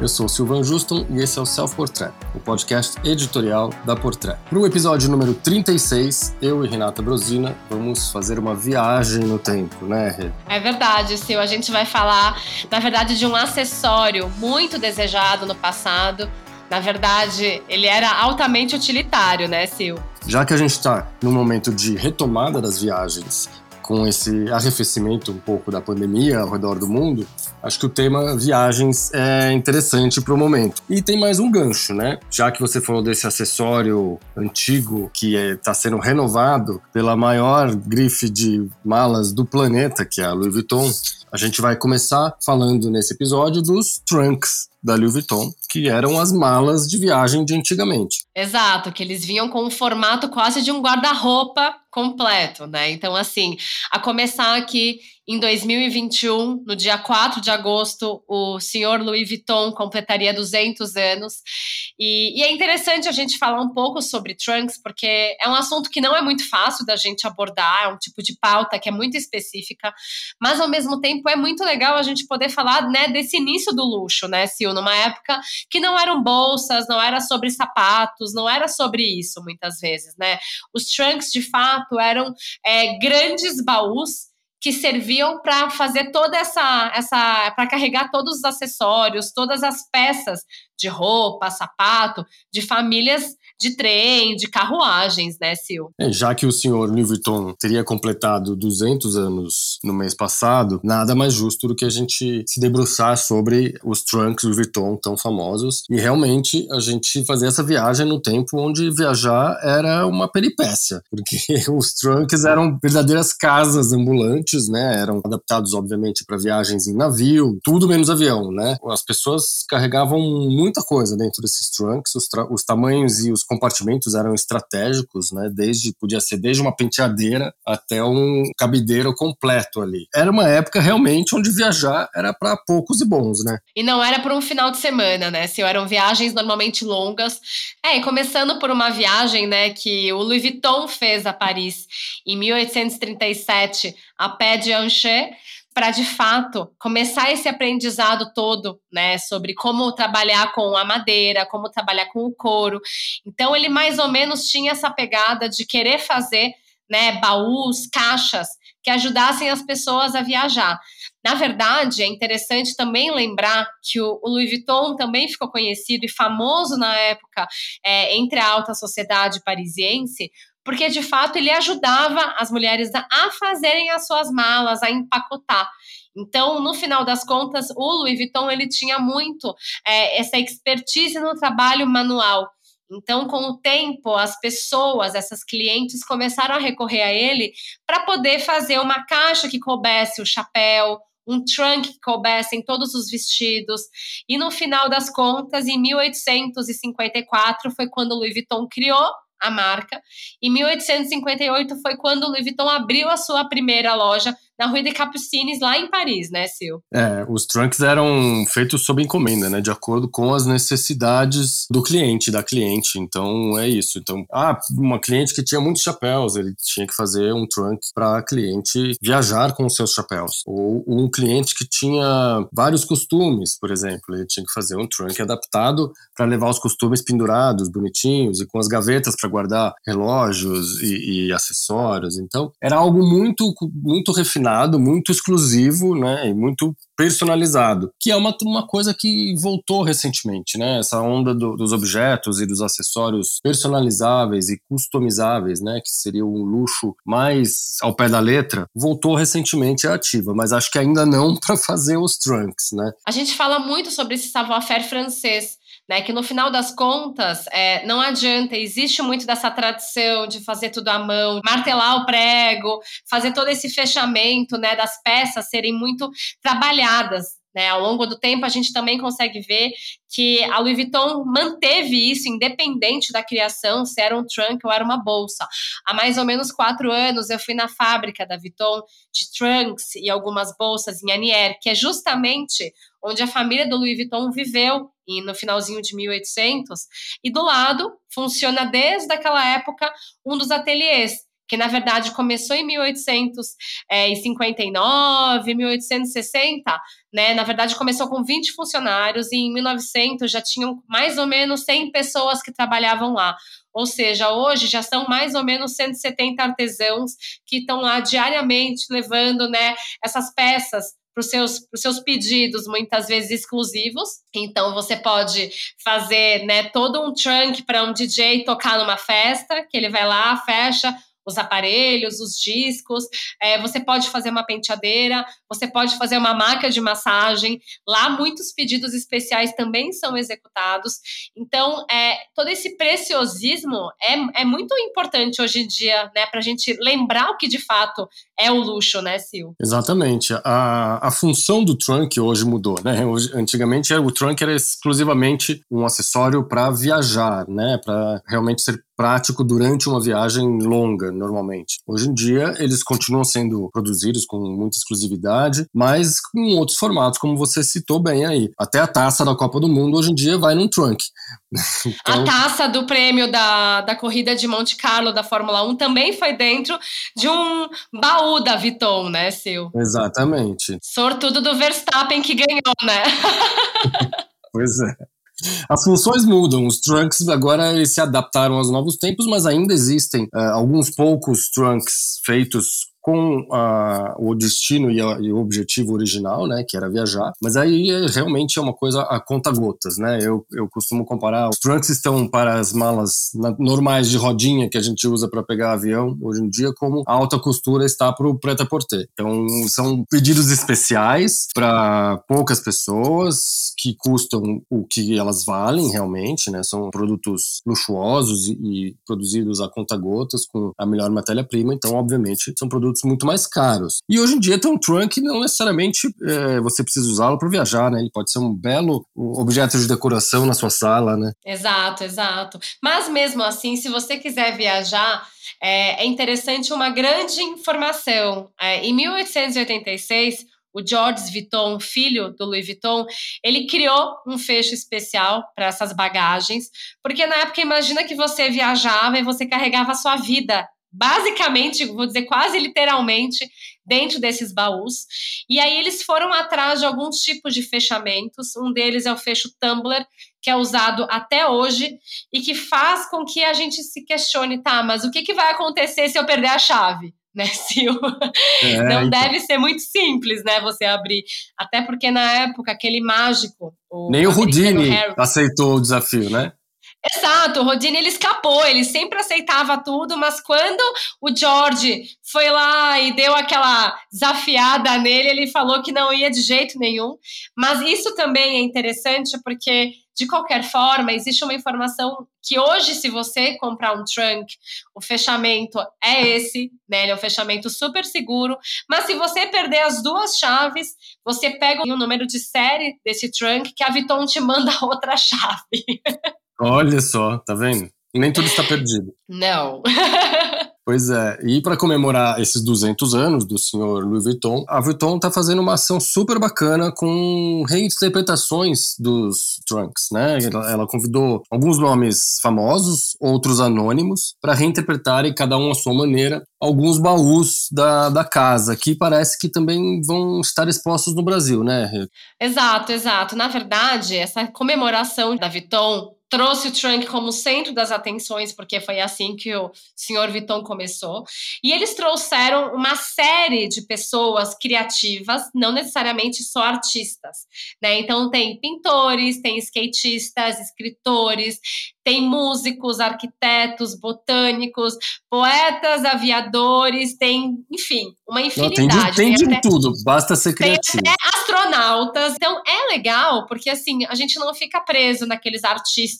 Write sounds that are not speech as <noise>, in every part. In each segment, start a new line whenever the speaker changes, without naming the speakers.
Eu sou Silvan Juston e esse é o Self Portrait, o podcast editorial da Portrait. Para o episódio número 36, eu e Renata Brosina vamos fazer uma viagem no tempo, né, Rê?
É verdade, Sil. A gente vai falar, na verdade, de um acessório muito desejado no passado. Na verdade, ele era altamente utilitário, né, Sil?
Já que a gente está no momento de retomada das viagens com esse arrefecimento um pouco da pandemia ao redor do mundo, acho que o tema viagens é interessante para o momento. E tem mais um gancho, né? Já que você falou desse acessório antigo que está é, sendo renovado pela maior grife de malas do planeta, que é a Louis Vuitton, a gente vai começar falando nesse episódio dos trunks da Louis Vuitton, que eram as malas de viagem de antigamente.
Exato, que eles vinham com o formato quase de um guarda-roupa completo, né? Então, assim, a começar aqui em 2021, no dia 4 de agosto, o senhor Louis Vuitton completaria 200 anos. E, e, é interessante a gente falar um pouco sobre trunks, porque é um assunto que não é muito fácil da gente abordar, é um tipo de pauta que é muito específica, mas ao mesmo tempo é muito legal a gente poder falar né, desse início do luxo, né, Sil? Numa época que não eram bolsas, não era sobre sapatos, não era sobre isso muitas vezes, né? Os trunks, de fato, eram é, grandes baús que serviam para fazer toda essa, essa para carregar todos os acessórios, todas as peças de roupa, sapato, de famílias de trem, de carruagens, né, Sil?
É, já que o senhor Vuitton teria completado 200 anos no mês passado, nada mais justo do que a gente se debruçar sobre os trunks Louis Vuitton tão famosos e realmente a gente fazer essa viagem no tempo onde viajar era uma peripécia, <laughs> porque os trunks eram verdadeiras casas ambulantes, né? Eram adaptados obviamente para viagens em navio, tudo menos avião, né? As pessoas carregavam muita coisa dentro desses trunks, os, os tamanhos e os compartimentos eram estratégicos, né? Desde podia ser desde uma penteadeira até um cabideiro completo ali. Era uma época realmente onde viajar era para poucos e bons, né?
E não era por um final de semana, né? Se eram viagens normalmente longas. É, e começando por uma viagem, né, que o Louis Vuitton fez a Paris em 1837 a pé de Ancher para de fato começar esse aprendizado todo, né, sobre como trabalhar com a madeira, como trabalhar com o couro. Então ele mais ou menos tinha essa pegada de querer fazer, né, baús, caixas que ajudassem as pessoas a viajar. Na verdade, é interessante também lembrar que o, Louis Vuitton também ficou conhecido e famoso na época é, entre a alta sociedade parisiense porque de fato ele ajudava as mulheres a fazerem as suas malas, a empacotar. Então, no final das contas, o Louis Vuitton ele tinha muito é, essa expertise no trabalho manual. Então, com o tempo, as pessoas, essas clientes, começaram a recorrer a ele para poder fazer uma caixa que coubesse o chapéu, um trunk que coubesse em todos os vestidos. E no final das contas, em 1854, foi quando Louis Vuitton criou a marca. Em 1858 foi quando Louis Vuitton abriu a sua primeira loja na Rue des Capucines, lá em Paris, né, Sil?
É, os trunks eram feitos sob encomenda, né, de acordo com as necessidades do cliente, da cliente. Então, é isso. Então, ah, uma cliente que tinha muitos chapéus, ele tinha que fazer um trunk para a cliente viajar com os seus chapéus. Ou um cliente que tinha vários costumes, por exemplo, ele tinha que fazer um trunk adaptado para levar os costumes pendurados, bonitinhos, e com as gavetas para guardar relógios e, e acessórios. Então, era algo muito, muito refinado muito exclusivo, né, e muito personalizado, que é uma, uma coisa que voltou recentemente, né, essa onda do, dos objetos e dos acessórios personalizáveis e customizáveis, né, que seria um luxo mais ao pé da letra, voltou recentemente à ativa, mas acho que ainda não <laughs> para fazer os trunks, né.
A gente fala muito sobre esse savoir-faire francês, né? Que no final das contas, é, não adianta, existe muito dessa tradição de fazer tudo à mão, martelar o prego, fazer todo esse fechamento, né? Das peças serem muito trabalhadas. Né, ao longo do tempo, a gente também consegue ver que a Louis Vuitton manteve isso, independente da criação, se era um trunk ou era uma bolsa. Há mais ou menos quatro anos, eu fui na fábrica da Vuitton de trunks e algumas bolsas em Anier, que é justamente onde a família do Louis Vuitton viveu e no finalzinho de 1800, e do lado funciona desde aquela época um dos ateliês que na verdade começou em 1859, 1860, né? Na verdade começou com 20 funcionários e em 1900 já tinham mais ou menos 100 pessoas que trabalhavam lá. Ou seja, hoje já são mais ou menos 170 artesãos que estão lá diariamente levando né, essas peças para os seus, seus pedidos, muitas vezes exclusivos. Então, você pode fazer né, todo um trunk para um DJ tocar numa festa, que ele vai lá, fecha, os aparelhos, os discos. É, você pode fazer uma penteadeira, você pode fazer uma máquina de massagem. Lá, muitos pedidos especiais também são executados. Então, é, todo esse preciosismo é, é muito importante hoje em dia, né, para a gente lembrar o que de fato é o luxo, né, Sil?
Exatamente. A, a função do trunk hoje mudou, né? Hoje, antigamente o trunk era exclusivamente um acessório para viajar, né? Para realmente ser prático durante uma viagem longa, normalmente. Hoje em dia, eles continuam sendo produzidos com muita exclusividade, mas com outros formatos, como você citou bem aí. Até a taça da Copa do Mundo, hoje em dia, vai num trunk. <laughs>
Então... A taça do prêmio da, da corrida de Monte Carlo da Fórmula 1 também foi dentro de um baú da Vuitton, né, Sil?
Exatamente.
Sortudo do Verstappen que ganhou, né? <laughs>
pois é. As funções mudam, os trunks agora eles se adaptaram aos novos tempos, mas ainda existem uh, alguns poucos trunks feitos com a, o destino e, a, e, o objetivo original, né, que era viajar. Mas aí é, realmente é uma coisa a conta gotas, né? Eu, eu costumo comparar. Os trunks estão para as malas normais de rodinha que a gente usa para pegar avião hoje em dia, como a alta costura está para o prêt-à-porter. Então são pedidos especiais para poucas pessoas que custam o que elas valem realmente, né? São produtos luxuosos e, e produzidos a conta gotas com a melhor matéria-prima. Então, obviamente, são produtos produtos muito mais caros. E hoje em dia tem um trunk não necessariamente é, você precisa usá-lo para viajar, né? Ele pode ser um belo objeto de decoração na sua sala, né?
Exato, exato. Mas mesmo assim, se você quiser viajar, é, é interessante uma grande informação. É, em 1886, o George Vuitton, filho do Louis Vuitton, ele criou um fecho especial para essas bagagens, porque na época imagina que você viajava e você carregava a sua vida basicamente, vou dizer quase literalmente, dentro desses baús. E aí eles foram atrás de alguns tipos de fechamentos. Um deles é o fecho Tumblr, que é usado até hoje e que faz com que a gente se questione, tá, mas o que, que vai acontecer se eu perder a chave? <laughs> Né, Sil? É, Não então. deve ser muito simples, né, você abrir. Até porque na época, aquele mágico.
O Nem o Houdini aceitou o desafio, né?
Exato, o Rodine ele escapou, ele sempre aceitava tudo, mas quando o George foi lá e deu aquela desafiada nele, ele falou que não ia de jeito nenhum. Mas isso também é interessante porque, de qualquer forma, existe uma informação que hoje, se você comprar um trunk, o fechamento é esse, né? Ele é um fechamento super seguro. Mas se você perder as duas chaves, você pega o número de série desse trunk que a Vuitton te manda <laughs> outra chave.
Olha só, tá vendo? Nem tudo está perdido.
Não. <laughs>
Pois é, e para comemorar esses 200 anos do senhor Louis Vuitton, a Vuitton está fazendo uma ação super bacana com reinterpretações dos trunks, né? Ela, ela convidou alguns nomes famosos, outros anônimos, para reinterpretarem cada um à sua maneira alguns baús da, da casa, que parece que também vão estar expostos no Brasil, né?
Exato, exato. Na verdade, essa comemoração da Vuitton trouxe o trunk como centro das atenções, porque foi assim que o senhor Vuitton começou. E eles trouxeram uma série de pessoas criativas, não necessariamente só artistas, né? Então tem pintores, tem skatistas, escritores, tem músicos, arquitetos, botânicos, poetas, aviadores, tem, enfim, uma infinidade.
Não, tem de, tem de até, tudo, basta ser criativo.
Tem até astronautas. Então é legal, porque assim, a gente não fica preso naqueles artistas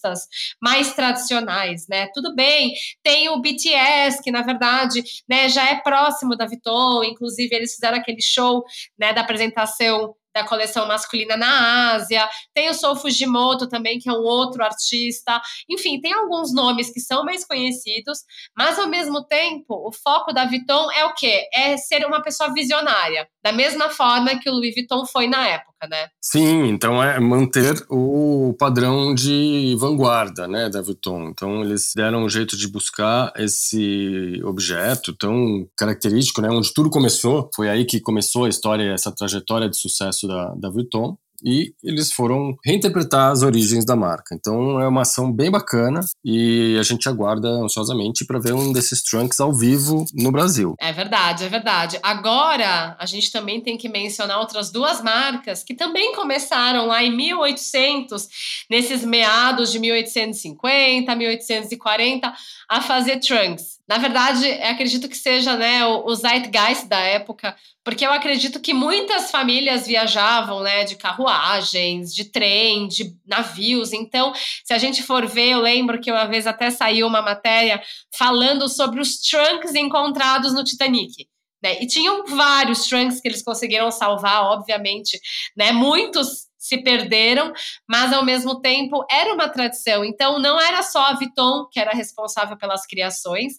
mais tradicionais, né? Tudo bem, tem o BTS, que na verdade né, já é próximo da Vuitton, inclusive eles fizeram aquele show né, da apresentação da coleção masculina na Ásia, tem o Sou Fujimoto também, que é um outro artista. Enfim, tem alguns nomes que são mais conhecidos, mas ao mesmo tempo, o foco da Vuitton é o quê? É ser uma pessoa visionária. Da mesma forma que o Louis Vuitton foi na época, né?
Sim, então é manter o padrão de vanguarda, né, da Vuitton. Então eles deram um jeito de buscar esse objeto tão característico, né, onde tudo começou. Foi aí que começou a história, essa trajetória de sucesso da, da Vuitton e eles foram reinterpretar as origens da marca. Então é uma ação bem bacana e a gente aguarda ansiosamente para ver um desses trunks ao vivo no Brasil.
É verdade, é verdade. Agora a gente também tem que mencionar outras duas marcas que também começaram lá em 1800, nesses meados de 1850, 1840, a fazer trunks. Na verdade, acredito que seja né, o, zeitgeist da época, porque eu acredito que muitas famílias viajavam né, de carruagens, de trem, de navios. Então, se a gente for ver, eu lembro que uma vez até saiu uma matéria falando sobre os trunks encontrados no Titanic. Né? E tinham vários trunks que eles conseguiram salvar, obviamente, né? Muitos se perderam, mas ao mesmo tempo era uma tradição. Então não era só a Vuitton que era responsável pelas criações.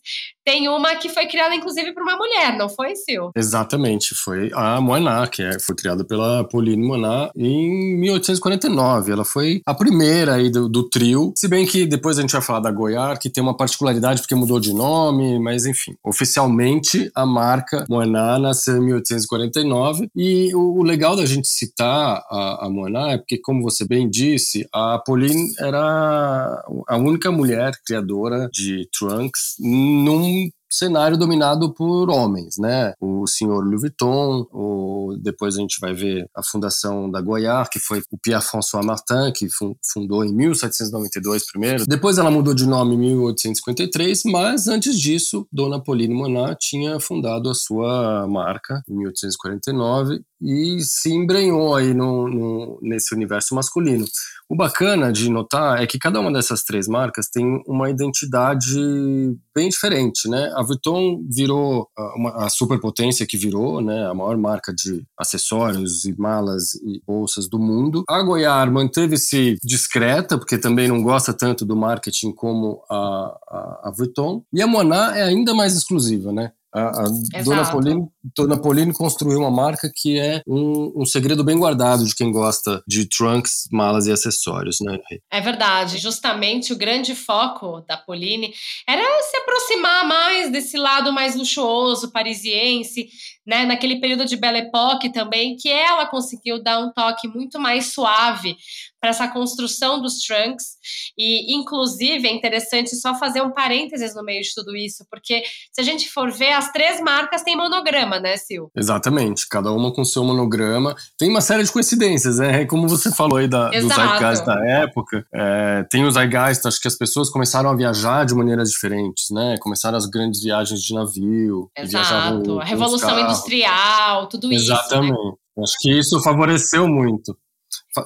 Tem uma que foi criada inclusive por uma mulher, não foi, Sil?
Exatamente, foi a Moiná, que é, foi criada pela Pauline Moiná em 1849. Ela foi a primeira aí do, do, trio, se bem que depois a gente vai falar da Goiás, que tem uma particularidade porque mudou de nome, mas enfim, oficialmente a marca Moiná nasceu em 1849 e o, o legal da gente citar a, a é porque, como você bem disse, a Pauline era a única mulher criadora de Trunks num cenário dominado por homens, né? O senhor Louis Vuitton, o, depois a gente vai ver a fundação da Goyard, que foi o Pierre-François Martin, que fundou em 1792 primeiro. Depois ela mudou de nome em 1853, mas antes disso, Dona Pauline Monat tinha fundado a sua marca em 1849 e se embrenhou aí no, no, nesse universo masculino. O bacana de notar é que cada uma dessas três marcas tem uma identidade bem diferente, né? A Vuitton virou uma, a superpotência que virou, né? A maior marca de acessórios e malas e bolsas do mundo. A Goiás manteve-se discreta, porque também não gosta tanto do marketing como a, a, a Vuitton. E a Moná é ainda mais exclusiva, né? A, a Dona, Pauline, Dona Pauline construiu uma marca que é um, um, segredo bem guardado de quem gosta de trunks, malas e acessórios, né?
É verdade. Justamente o grande foco da Pauline era se aproximar mais desse lado mais luxuoso, parisiense, né? Naquele período de Belle Époque também, que ela conseguiu dar um toque muito mais suave para essa construção dos trunks. E, inclusive, é interessante só fazer um parênteses no meio de tudo isso, porque se a gente for ver, as três marcas têm monograma, né, Sil?
Exatamente, cada uma com seu monograma. Tem uma série de coincidências, né? Como você falou aí da, do Zeitgeist da época, é, tem o Zeitgeist, acho que as pessoas começaram a viajar de maneiras diferentes, né? Começaram as grandes viagens de navio.
Exato, a Revolução Industrial, tudo
Exatamente.
isso.
Exatamente. Né? Acho que isso favoreceu muito.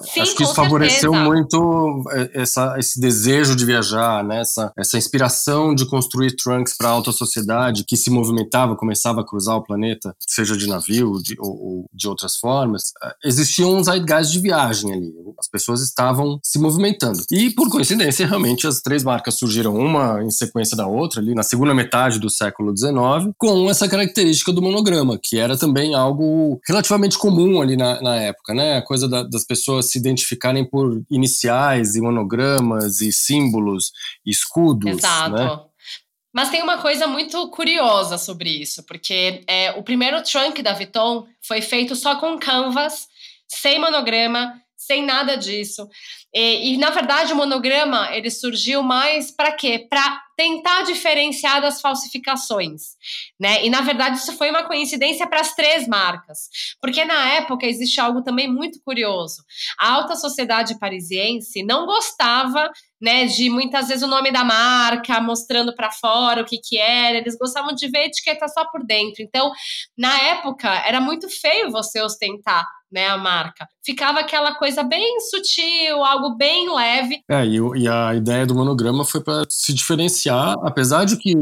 Sim, Acho que isso favoreceu
certeza.
muito é, essa, esse desejo de viajar, né? essa, essa inspiração de construir trunks para a alta sociedade que se movimentava, começava a cruzar o planeta, seja de navio de, ou, ou, de outras formas. É, existiam uns zeitgeist de viagem ali. As pessoas estavam se movimentando. E, por coincidência, realmente as três marcas surgiram uma em sequência da outra, ali na segunda metade do século XIX, com essa característica do monograma, que era também algo relativamente comum ali na, na época, né? A coisa da, das pessoas pessoas se identificarem por iniciais e monogramas e símbolos e escudos.
Exato.
Né?
Mas tem uma coisa muito curiosa sobre isso, porque é, o primeiro trunk da Vuitton foi feito só com canvas, sem monograma, sem nada disso. E, e, na verdade o monograma ele surgiu mais para quê? Para tentar diferenciar das falsificações, né? E na verdade isso foi uma coincidência para as três marcas, porque na época existe algo também muito curioso. A alta sociedade parisiense não gostava, né, de muitas vezes o nome da marca mostrando para fora o que que era. Eles gostavam de ver etiqueta só por dentro. Então, na época era muito feio você ostentar né, a marca. Ficava aquela coisa bem sutil, algo bem leve.
É, e, e a ideia do monograma foi para se diferenciar, apesar de que,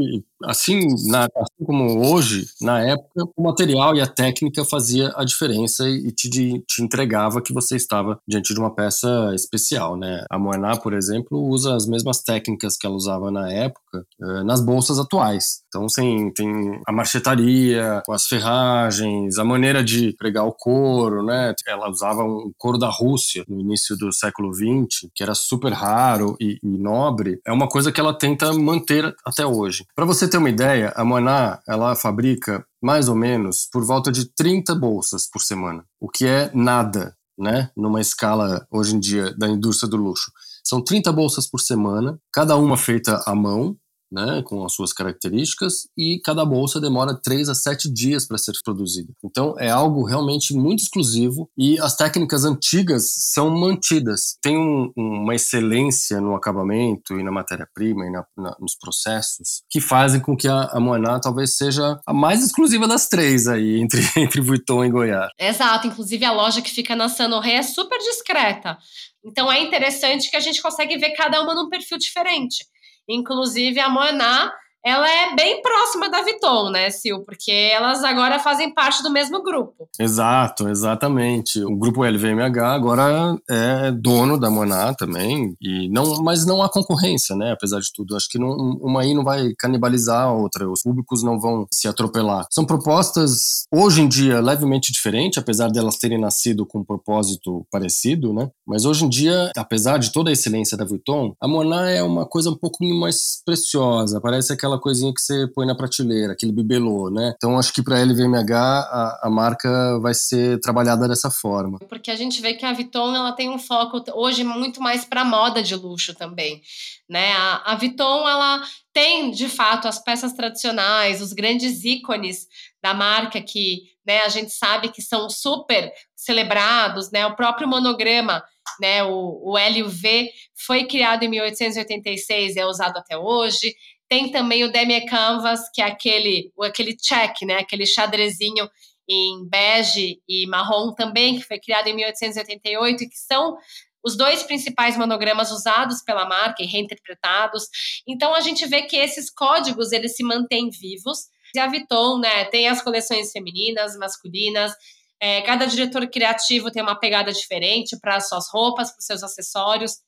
assim, na, assim como hoje, na época, o material e a técnica fazia a diferença e te, te entregava que você estava diante de uma peça especial, né? A Moená, por exemplo, usa as mesmas técnicas que ela usava na época eh, nas bolsas atuais. Então, assim, tem a marchetaria, as ferragens, a maneira de pregar o couro, né? Ela usava um couro da Rússia no início do século XX, que era super raro e, e nobre. É uma coisa que ela tenta manter até hoje. Para você ter uma ideia, a Moná, ela fabrica mais ou menos por volta de 30 bolsas por semana, o que é nada, né? Numa escala hoje em dia da indústria do luxo. São 30 bolsas por semana, cada uma feita à mão, né, com as suas características, e cada bolsa demora 3 a 7 dias para ser produzida. Então é algo realmente muito exclusivo e as técnicas antigas são mantidas. Tem um, uma excelência no acabamento e na matéria-prima e na, na, nos processos que fazem com que a, a talvez seja a mais exclusiva das três aí, <laughs> entre, entre Vuitton e Goiás.
Exato, inclusive a loja que fica na Sanoré é super discreta. Então é interessante que a gente consegue ver cada uma num perfil diferente. Inclusive, a Moaná ela é bem próxima da Viton, né, Sil? Porque elas agora fazem parte do mesmo grupo.
Exato, exatamente. O grupo LVMH agora é dono da Moná também, e não, mas não há concorrência, né? Apesar de tudo, acho que não, uma aí não vai canibalizar a outra. Os públicos não vão se atropelar. São propostas hoje em dia levemente diferentes, apesar delas terem nascido com um propósito parecido, né? Mas hoje em dia, apesar de toda a excelência da Vuitton, a Moná é uma coisa um pouco mais preciosa. Parece aquela aquela coisinha que você põe na prateleira, aquele bibelô, né? Então acho que para LVMH a, a, marca vai ser trabalhada dessa forma.
Porque a gente vê que a Vuitton ela tem um foco hoje muito mais para moda de luxo também, né? A, a Vuitton ela tem de fato as peças tradicionais, os grandes ícones da marca que, né, a gente sabe que são super celebrados, né? O próprio monograma né, o, o LUV foi criado em 1886 e é usado até hoje. Tem também o Demi Canvas, que é aquele, aquele check, né? Aquele xadrezinho em bege e marrom também, que foi criado em 1888 e que são os dois principais monogramas usados pela marca e reinterpretados. Então a gente vê que esses códigos eles se mantêm vivos. E a Vuitton, né, tem as coleções femininas, masculinas. É, cada diretor criativo tem uma pegada diferente para as suas roupas, para seus acessórios.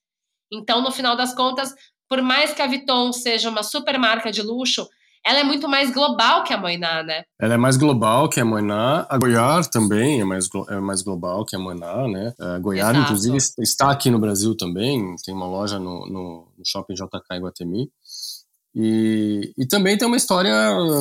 Então, no final das contas, por mais que a Vuitton seja uma super marca de luxo, ela é muito mais global que a Moiná, né?
Ela é mais global que a Moiná. A Goiar também é mais, é mais global que a Moiná, né? A Goiar, Exato. inclusive, está aqui no Brasil também. Tem uma loja no, no, no Shopping JK em Guatemi. E, e também tem uma história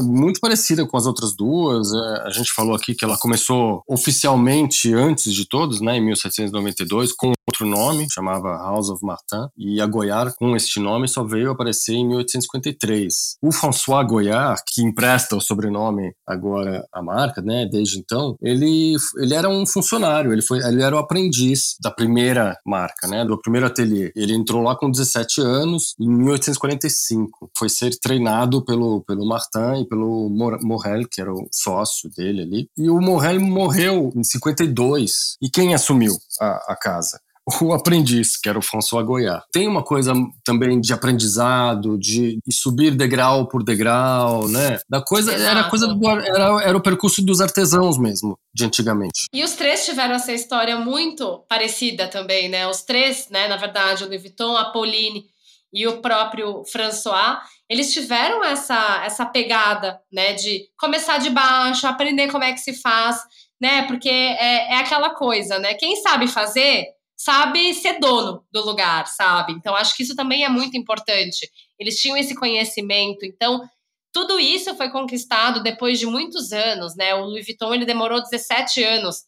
muito parecida com as outras duas. É, a gente falou aqui que ela começou oficialmente antes de todos, né, em 1792, com outro nome, chamava House of Martin, e a Goyard, com este nome, só veio aparecer em 1853. O François Goyard, que empresta o sobrenome agora à marca, né, desde então, ele, ele era um funcionário, ele, foi, ele era o aprendiz da primeira marca, né, do primeiro ateliê. Ele entrou lá com 17 anos, em 1845. Foi ser treinado pelo, pelo Martin e pelo Morel, que era o sócio dele ali. E o Morel morreu em 52. E quem assumiu a, a casa? o aprendiz, que era o François Goya. Tem uma coisa também de aprendizado, de subir degrau por degrau, né? Da coisa Exato. era coisa do, era, era o percurso dos artesãos mesmo, de antigamente.
E os três tiveram essa história muito parecida também, né? Os três, né, na verdade, o Louis Vuitton, a Pauline e o próprio François, eles tiveram essa essa pegada, né, de começar de baixo, aprender como é que se faz, né? Porque é, é aquela coisa, né? Quem sabe fazer sabe ser dono do lugar, sabe? Então acho que isso também é muito importante. Eles tinham esse conhecimento, então tudo isso foi conquistado depois de muitos anos, né? O Louis Vuitton ele demorou 17 anos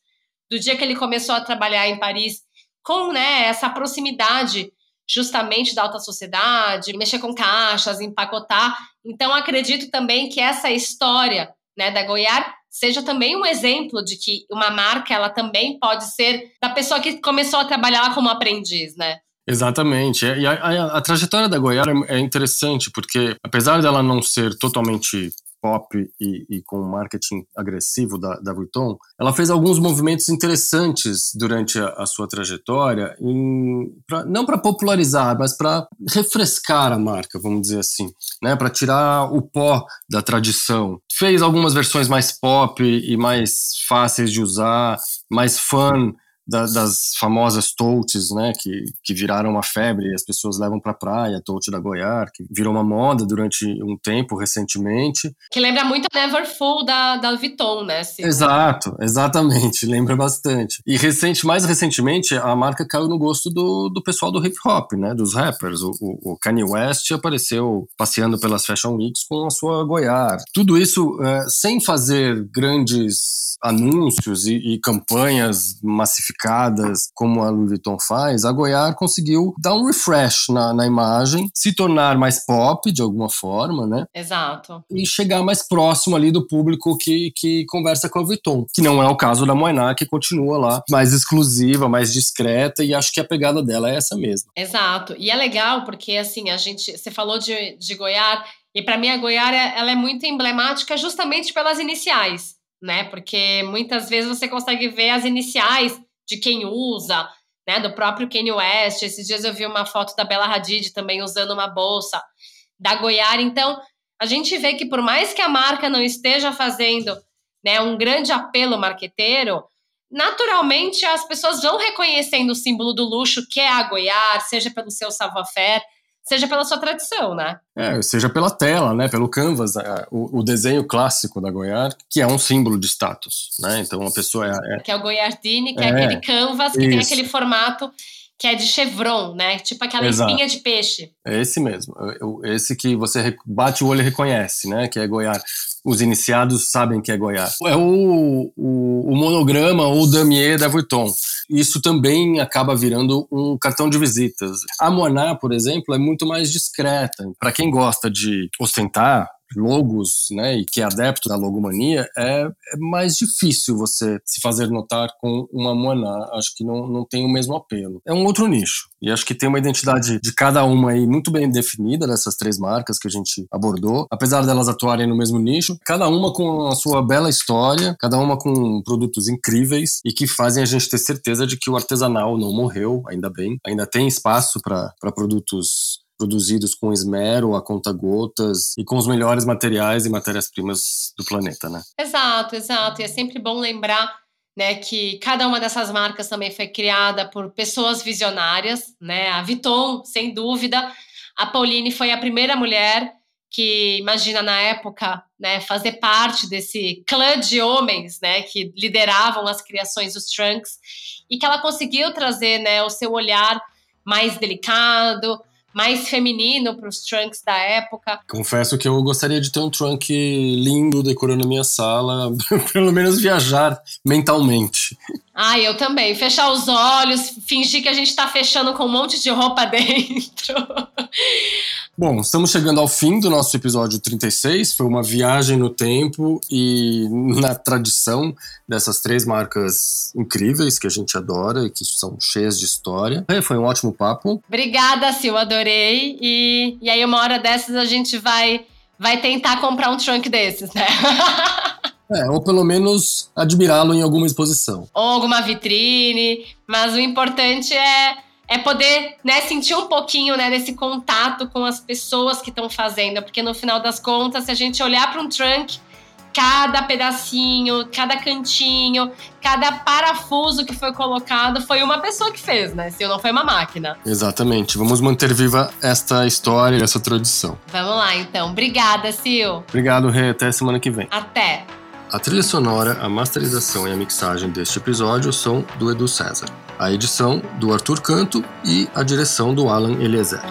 do dia que ele começou a trabalhar em Paris com, né, essa proximidade justamente da alta sociedade, mexer com caixas, empacotar. Então acredito também que essa história, né, da Goiás seja também um exemplo de que uma marca ela também pode ser da pessoa que começou a trabalhar como aprendiz, né?
Exatamente. E a, a, a trajetória da Goiás é interessante, porque apesar dela não ser totalmente pop e, e com marketing agressivo da, da Vuitton, ela fez alguns movimentos interessantes durante a, a sua trajetória, em, pra, não para popularizar, mas para refrescar a marca, vamos dizer assim, né? para tirar o pó da tradição. Fez algumas versões mais pop e mais fáceis de usar, mais fun da, das famosas totes, né, que, que viraram uma febre, as pessoas levam para a praia, tote da Goiás, que virou uma moda durante um tempo recentemente.
Que lembra muito a Never Full da, da Vuitton, né?
Exato, exatamente, <laughs> lembra bastante. E recente, mais recentemente, a marca caiu no gosto do, do pessoal do hip hop, né, dos rappers. O, o, o Kanye West apareceu passeando pelas Fashion Weeks com a sua Goiás. Tudo isso é, sem fazer grandes anúncios e, e campanhas massificadas sofisticadas como a Louis Vuitton faz, a Goiás conseguiu dar um refresh na, na imagem, se tornar mais pop de alguma forma, né?
Exato.
E chegar mais próximo ali do público que, que conversa com a Vuitton, que não é o caso da Moiná, que continua lá mais exclusiva, mais discreta, e acho que a pegada dela é essa mesma.
Exato. E é legal porque, assim, a gente, você falou de, de Goiás, e para mim a Goiás ela é muito emblemática justamente pelas iniciais, né? Porque muitas vezes você consegue ver as iniciais de quem usa, né? Do próprio Kanye West. Esses dias eu vi uma foto da Bela Hadid também usando uma bolsa da Goiás. Então, a gente vê que por mais que a marca não esteja fazendo né, um grande apelo marqueteiro, naturalmente as pessoas vão reconhecendo o símbolo do luxo que é a Goiás, seja pelo seu savoir-faire, seja pela sua tradição, né?
É, seja pela tela, né? Pelo canvas, é, o, o, desenho clássico da Goiás, que é um símbolo de status, né? Então a pessoa é,
é... que é o Goiardini, que é, é aquele canvas que isso. tem aquele formato que é de chevron, né? Tipo aquela Exato. espinha de peixe.
É esse mesmo. Esse que você bate o olho e reconhece, né? Que é Goiás. Os iniciados sabem que é Goiás. É o, o, o monograma ou damier da Vuitton isso também acaba virando um cartão de visitas. A Moná, por exemplo, é muito mais discreta. Para quem gosta de ostentar, logos, né, e que é adepto da logomania, é, é, mais difícil você se fazer notar com uma Moana. Acho que não, não tem o mesmo apelo. É um outro nicho. E acho que tem uma identidade de cada uma aí muito bem definida dessas três marcas que a gente abordou. Apesar delas atuarem no mesmo nicho, cada uma com a sua bela história, cada uma com produtos incríveis e que fazem a gente ter certeza de que o artesanal não morreu, ainda bem. Ainda tem espaço para produtos produzidos com esmero, a conta-gotas e com os melhores materiais e matérias-primas do planeta, né?
Exato, exato. E é sempre bom lembrar né, que cada uma dessas marcas também foi criada por pessoas visionárias, né? A Vuitton, sem dúvida, a Pauline foi a primeira mulher que imagina na época, né, fazer parte desse clã de homens, né, que lideravam as criações dos trunks e que ela conseguiu trazer, né, o seu olhar mais delicado, mais feminino para os trunks da época.
Confesso que eu gostaria de ter um trunk lindo decorando a minha sala, <laughs> pelo menos viajar mentalmente.
Ah, eu também. Fechar os olhos, fingir que a gente está fechando com um monte de roupa <laughs> dentro.
Bom, estamos chegando ao fim do nosso episódio 36. Foi uma viagem no tempo e na tradição dessas três marcas incríveis que a gente adora e que são cheias de história. É, foi um ótimo papo.
Obrigada, Sil, adorei. E, e aí, uma hora dessas, a gente vai, vai tentar comprar um trunk desses, né? <laughs>
É, ou pelo menos admirá-lo em alguma exposição.
Ou alguma vitrine. Mas o importante é é poder né, sentir um pouquinho né, desse contato com as pessoas que estão fazendo, porque no final das contas, se a gente olhar para um trunk, cada pedacinho, cada cantinho, cada parafuso que foi colocado foi uma pessoa que fez, né? Se não foi uma máquina.
Exatamente. Vamos manter viva esta história, essa tradição.
Vamos lá, então. Obrigada, Sil.
Obrigado, Rê. Até semana que vem.
Até.
A trilha sonora, a masterização e a mixagem deste episódio são do Edu César a edição do Arthur Canto e a direção do Alan Eliezer.